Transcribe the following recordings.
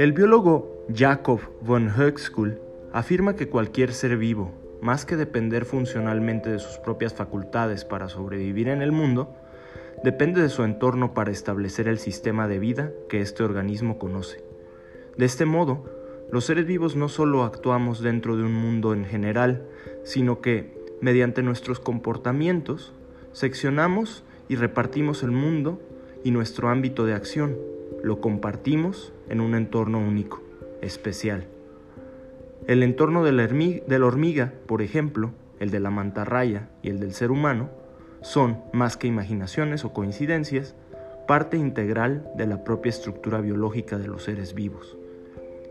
El biólogo Jacob von Höxkull afirma que cualquier ser vivo, más que depender funcionalmente de sus propias facultades para sobrevivir en el mundo, depende de su entorno para establecer el sistema de vida que este organismo conoce. De este modo, los seres vivos no solo actuamos dentro de un mundo en general, sino que, mediante nuestros comportamientos, seccionamos y repartimos el mundo y nuestro ámbito de acción, lo compartimos en un entorno único, especial. El entorno de la, hormiga, por ejemplo, el de la mantarraya y el del ser humano, son, más que imaginaciones o coincidencias, parte integral de la propia estructura biológica de los seres vivos.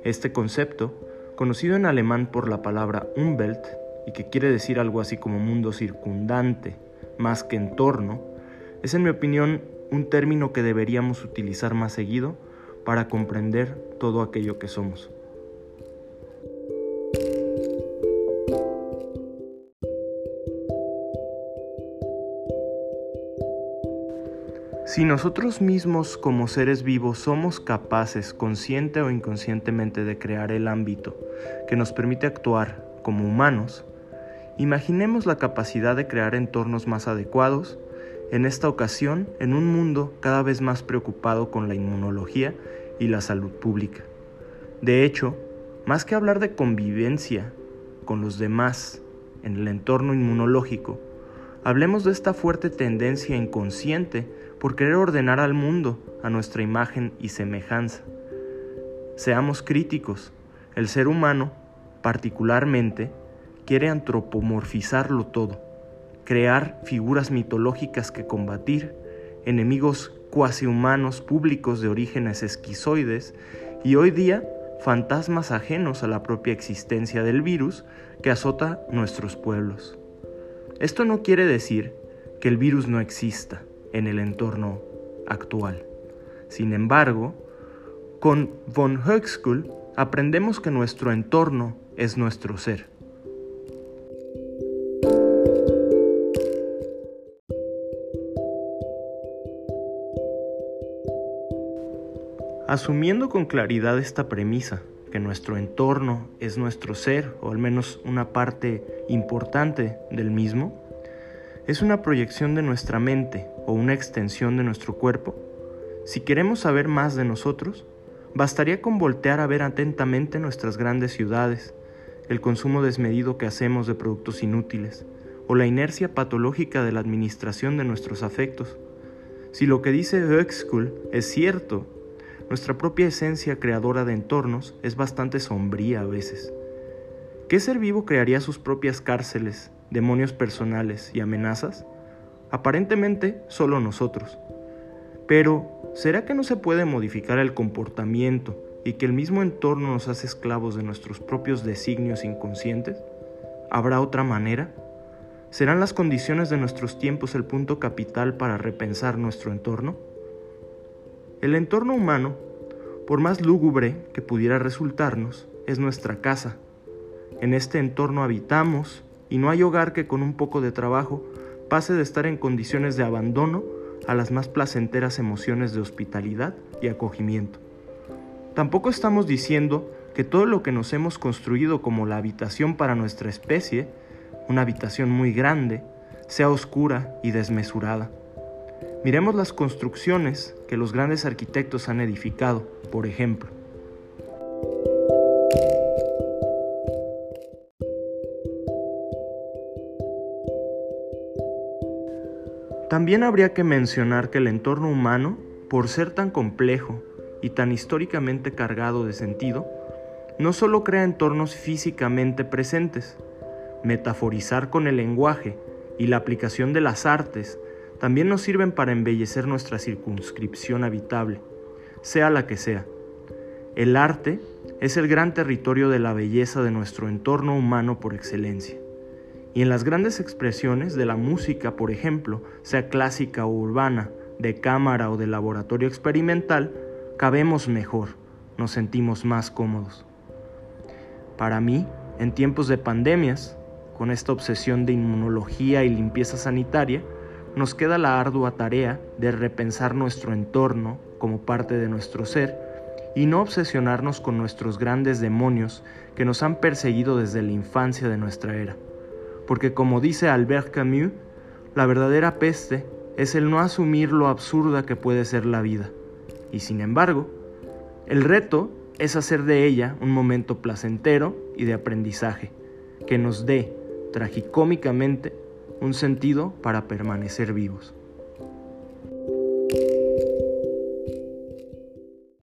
Este concepto, conocido en alemán por la palabra Umwelt y que quiere decir algo así como mundo circundante, más que entorno, es en mi opinión un término que deberíamos utilizar más seguido para comprender todo aquello que somos. Si nosotros mismos como seres vivos somos capaces, consciente o inconscientemente, de crear el ámbito que nos permite actuar como humanos, imaginemos la capacidad de crear entornos más adecuados, en esta ocasión en un mundo cada vez más preocupado con la inmunología y la salud pública. De hecho, más que hablar de convivencia con los demás en el entorno inmunológico, hablemos de esta fuerte tendencia inconsciente por querer ordenar al mundo a nuestra imagen y semejanza. Seamos críticos. El ser humano, particularmente, quiere antropomorfizarlo todo, crear figuras mitológicas que combatir, enemigos cuasi humanos públicos de orígenes esquizoides y hoy día fantasmas ajenos a la propia existencia del virus que azota nuestros pueblos. Esto no quiere decir que el virus no exista, en el entorno actual. Sin embargo, con von Höxkull aprendemos que nuestro entorno es nuestro ser. Asumiendo con claridad esta premisa, que nuestro entorno es nuestro ser, o al menos una parte importante del mismo, es una proyección de nuestra mente o una extensión de nuestro cuerpo. Si queremos saber más de nosotros, bastaría con voltear a ver atentamente nuestras grandes ciudades, el consumo desmedido que hacemos de productos inútiles, o la inercia patológica de la administración de nuestros afectos. Si lo que dice Höxkull es cierto, nuestra propia esencia creadora de entornos es bastante sombría a veces. ¿Qué ser vivo crearía sus propias cárceles, demonios personales y amenazas? Aparentemente solo nosotros. Pero, ¿será que no se puede modificar el comportamiento y que el mismo entorno nos hace esclavos de nuestros propios designios inconscientes? ¿Habrá otra manera? ¿Serán las condiciones de nuestros tiempos el punto capital para repensar nuestro entorno? El entorno humano, por más lúgubre que pudiera resultarnos, es nuestra casa, en este entorno habitamos y no hay hogar que con un poco de trabajo pase de estar en condiciones de abandono a las más placenteras emociones de hospitalidad y acogimiento. Tampoco estamos diciendo que todo lo que nos hemos construido como la habitación para nuestra especie, una habitación muy grande, sea oscura y desmesurada. Miremos las construcciones que los grandes arquitectos han edificado, por ejemplo. También habría que mencionar que el entorno humano, por ser tan complejo y tan históricamente cargado de sentido, no solo crea entornos físicamente presentes, metaforizar con el lenguaje y la aplicación de las artes también nos sirven para embellecer nuestra circunscripción habitable, sea la que sea. El arte es el gran territorio de la belleza de nuestro entorno humano por excelencia. Y en las grandes expresiones de la música, por ejemplo, sea clásica o urbana, de cámara o de laboratorio experimental, cabemos mejor, nos sentimos más cómodos. Para mí, en tiempos de pandemias, con esta obsesión de inmunología y limpieza sanitaria, nos queda la ardua tarea de repensar nuestro entorno como parte de nuestro ser y no obsesionarnos con nuestros grandes demonios que nos han perseguido desde la infancia de nuestra era. Porque como dice Albert Camus, la verdadera peste es el no asumir lo absurda que puede ser la vida. Y sin embargo, el reto es hacer de ella un momento placentero y de aprendizaje, que nos dé, tragicómicamente, un sentido para permanecer vivos.